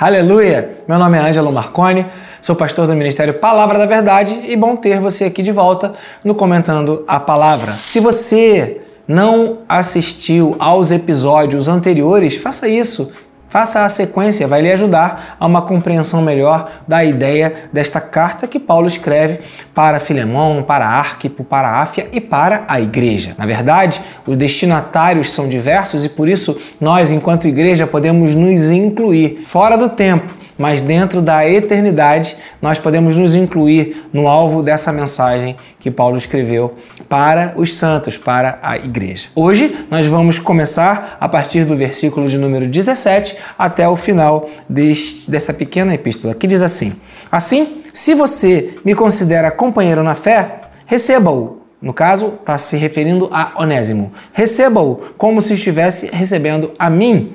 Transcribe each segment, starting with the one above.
Aleluia! Meu nome é Ângelo Marconi, sou pastor do Ministério Palavra da Verdade e bom ter você aqui de volta no Comentando a Palavra. Se você não assistiu aos episódios anteriores, faça isso. Faça a sequência, vai lhe ajudar a uma compreensão melhor da ideia desta carta que Paulo escreve para Filemão, para Arquipo, para Áfia e para a igreja. Na verdade, os destinatários são diversos e por isso nós, enquanto igreja, podemos nos incluir fora do tempo mas dentro da eternidade nós podemos nos incluir no alvo dessa mensagem que Paulo escreveu para os santos, para a igreja. Hoje nós vamos começar a partir do versículo de número 17 até o final deste, dessa pequena epístola, que diz assim: Assim, se você me considera companheiro na fé, receba-o no caso, está se referindo a Onésimo. Receba-o como se estivesse recebendo a mim.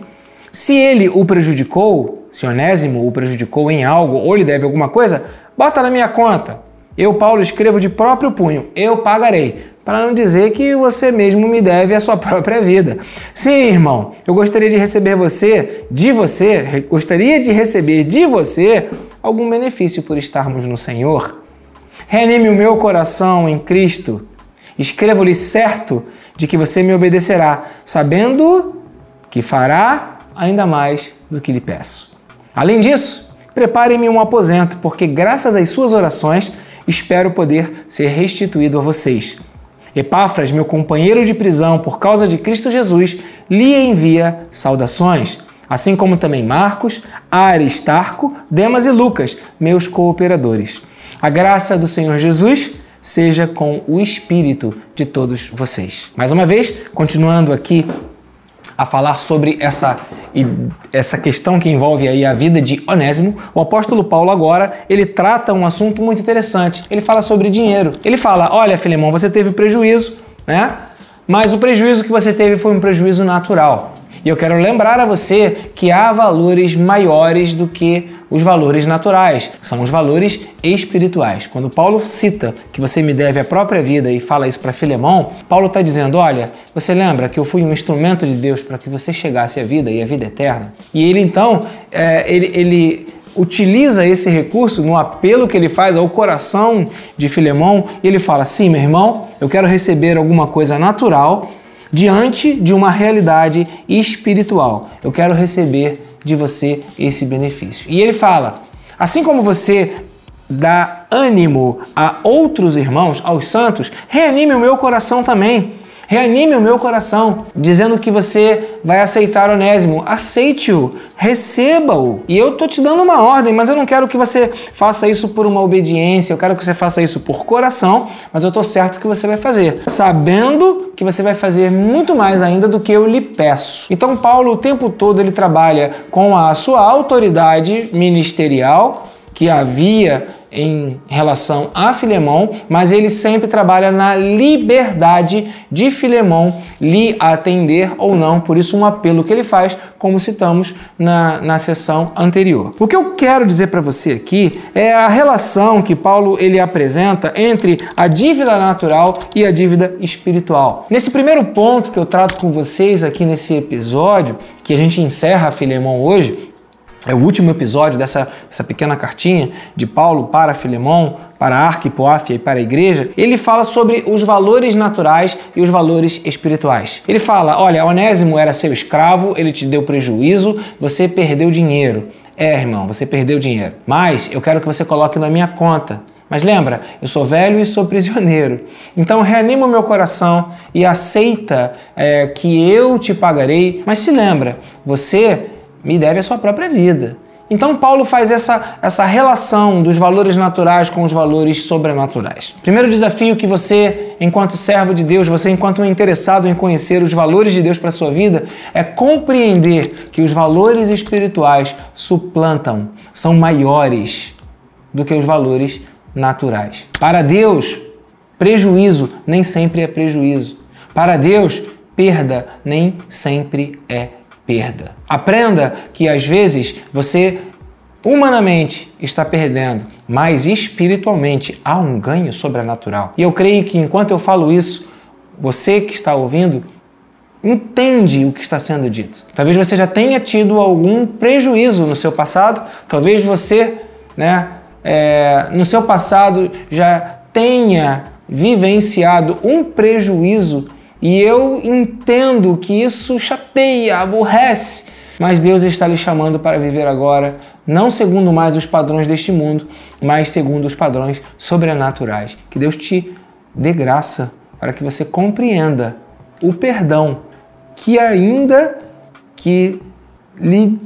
Se ele o prejudicou, se Onésimo o prejudicou em algo ou lhe deve alguma coisa, bota na minha conta. Eu, Paulo, escrevo de próprio punho, eu pagarei. Para não dizer que você mesmo me deve a sua própria vida. Sim, irmão, eu gostaria de receber você, de você, gostaria de receber de você algum benefício por estarmos no Senhor. Reanime o meu coração em Cristo. Escrevo-lhe certo de que você me obedecerá, sabendo que fará ainda mais do que lhe peço. Além disso, prepare-me um aposento, porque graças às suas orações espero poder ser restituído a vocês. Epáfras, meu companheiro de prisão por causa de Cristo Jesus, lhe envia saudações, assim como também Marcos, Aristarco, Demas e Lucas, meus cooperadores. A graça do Senhor Jesus seja com o espírito de todos vocês. Mais uma vez, continuando aqui a falar sobre essa, essa questão que envolve aí a vida de Onésimo, o apóstolo Paulo agora, ele trata um assunto muito interessante. Ele fala sobre dinheiro. Ele fala: "Olha, Filemão, você teve prejuízo, né? Mas o prejuízo que você teve foi um prejuízo natural. E eu quero lembrar a você que há valores maiores do que os valores naturais, são os valores espirituais. Quando Paulo cita que você me deve a própria vida e fala isso para Filemão, Paulo está dizendo: olha, você lembra que eu fui um instrumento de Deus para que você chegasse à vida e à vida eterna? E ele então, é, ele, ele utiliza esse recurso no apelo que ele faz ao coração de Filemão e ele fala: sim, meu irmão, eu quero receber alguma coisa natural diante de uma realidade espiritual. Eu quero receber de você esse benefício. E ele fala: assim como você dá ânimo a outros irmãos, aos santos, reanime o meu coração também. Reanime o meu coração, dizendo que você vai aceitar Onésimo. Aceite-o, receba-o. E eu tô te dando uma ordem, mas eu não quero que você faça isso por uma obediência, eu quero que você faça isso por coração, mas eu tô certo que você vai fazer, sabendo que você vai fazer muito mais ainda do que eu lhe peço. Então Paulo o tempo todo ele trabalha com a sua autoridade ministerial que havia em relação a Filemão, mas ele sempre trabalha na liberdade de Filemão lhe atender ou não, por isso um apelo que ele faz, como citamos na, na sessão anterior. O que eu quero dizer para você aqui é a relação que Paulo ele apresenta entre a dívida natural e a dívida espiritual. Nesse primeiro ponto que eu trato com vocês aqui nesse episódio, que a gente encerra Filemão hoje, é o último episódio dessa, dessa pequena cartinha de Paulo para Filemão, para Arquipo, Áfia e para a igreja. Ele fala sobre os valores naturais e os valores espirituais. Ele fala: olha, Onésimo era seu escravo, ele te deu prejuízo, você perdeu dinheiro. É, irmão, você perdeu dinheiro. Mas eu quero que você coloque na minha conta. Mas lembra, eu sou velho e sou prisioneiro. Então reanima o meu coração e aceita é, que eu te pagarei. Mas se lembra, você me deve a sua própria vida. Então Paulo faz essa, essa relação dos valores naturais com os valores sobrenaturais. Primeiro desafio que você, enquanto servo de Deus, você enquanto um interessado em conhecer os valores de Deus para a sua vida, é compreender que os valores espirituais suplantam, são maiores do que os valores naturais. Para Deus, prejuízo nem sempre é prejuízo. Para Deus, perda nem sempre é perda. Aprenda que às vezes você humanamente está perdendo, mas espiritualmente há um ganho sobrenatural. E eu creio que enquanto eu falo isso, você que está ouvindo entende o que está sendo dito. Talvez você já tenha tido algum prejuízo no seu passado, talvez você, né, é, no seu passado já tenha vivenciado um prejuízo e eu entendo que isso chateia, aborrece, mas Deus está lhe chamando para viver agora, não segundo mais os padrões deste mundo, mas segundo os padrões sobrenaturais. Que Deus te dê graça para que você compreenda o perdão que ainda que lhe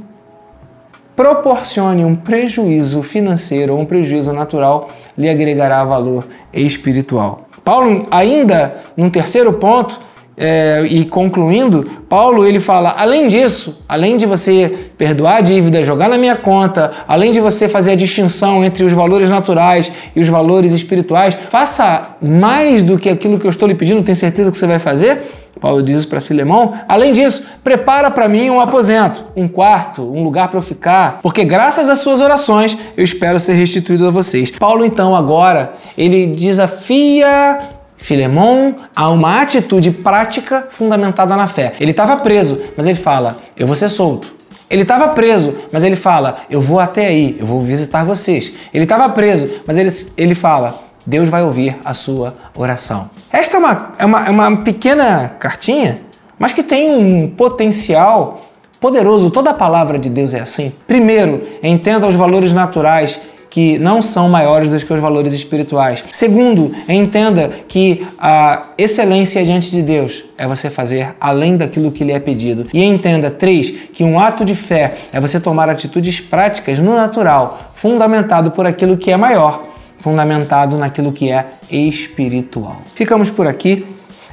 proporcione um prejuízo financeiro ou um prejuízo natural, lhe agregará valor espiritual. Paulo, ainda num terceiro ponto, é, e concluindo, Paulo ele fala: além disso, além de você perdoar a dívida, jogar na minha conta, além de você fazer a distinção entre os valores naturais e os valores espirituais, faça mais do que aquilo que eu estou lhe pedindo, tenho certeza que você vai fazer. Paulo diz para Filemão. Além disso, prepara para mim um aposento, um quarto, um lugar para eu ficar, porque graças às suas orações eu espero ser restituído a vocês. Paulo então agora ele desafia Filemão a uma atitude prática fundamentada na fé. Ele estava preso, mas ele fala: Eu vou ser solto. Ele estava preso, mas ele fala: Eu vou até aí, eu vou visitar vocês. Ele estava preso, mas ele, ele fala: Deus vai ouvir a sua oração. Esta é uma, é uma, é uma pequena cartinha, mas que tem um potencial poderoso. Toda a palavra de Deus é assim. Primeiro, entenda os valores naturais que não são maiores do que os valores espirituais. Segundo, entenda que a excelência diante de Deus é você fazer além daquilo que lhe é pedido. E entenda, três, que um ato de fé é você tomar atitudes práticas no natural, fundamentado por aquilo que é maior, fundamentado naquilo que é espiritual. Ficamos por aqui.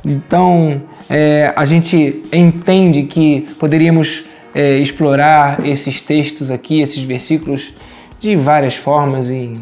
Então, é, a gente entende que poderíamos é, explorar esses textos aqui, esses versículos de várias formas e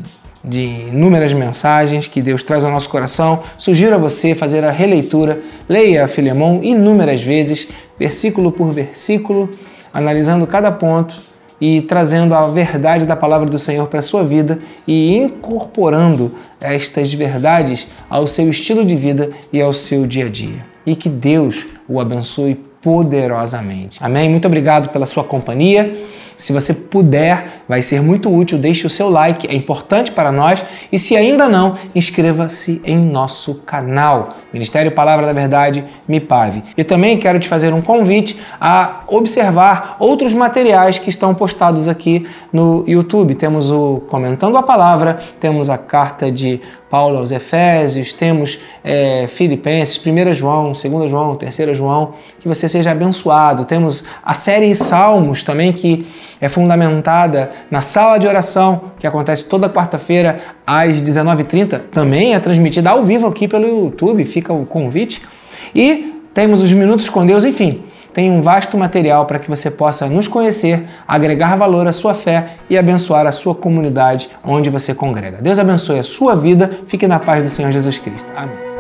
de inúmeras mensagens que Deus traz ao nosso coração. Sugiro a você fazer a releitura, leia Filemão inúmeras vezes, versículo por versículo, analisando cada ponto e trazendo a verdade da palavra do Senhor para a sua vida e incorporando estas verdades ao seu estilo de vida e ao seu dia a dia. E que Deus o abençoe poderosamente. Amém? Muito obrigado pela sua companhia. Se você puder, vai ser muito útil. Deixe o seu like, é importante para nós. E se ainda não, inscreva-se em nosso canal, Ministério Palavra da Verdade, MIPAV. E também quero te fazer um convite a observar outros materiais que estão postados aqui no YouTube. Temos o Comentando a Palavra, temos a carta de Paulo aos Efésios, temos é, Filipenses, 1 João, 2 João, 3 João, que você seja abençoado. Temos a série Salmos também, que é fundamentada na sala de oração, que acontece toda quarta-feira às 19h30. Também é transmitida ao vivo aqui pelo YouTube, fica o convite. E temos os Minutos com Deus, enfim tem um vasto material para que você possa nos conhecer, agregar valor à sua fé e abençoar a sua comunidade onde você congrega. Deus abençoe a sua vida, fique na paz do Senhor Jesus Cristo. Amém.